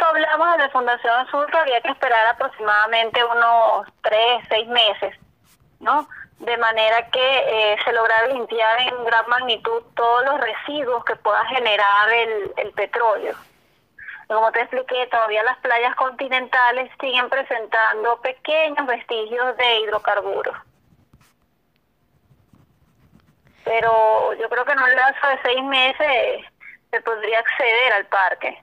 momento hablamos de la Fundación Azul que había que esperar aproximadamente unos tres, seis meses, ¿no? De manera que eh, se lograra limpiar en gran magnitud todos los residuos que pueda generar el, el petróleo. Como te expliqué, todavía las playas continentales siguen presentando pequeños vestigios de hidrocarburos. Pero yo creo que en un lapso de seis meses eh, se podría acceder al parque.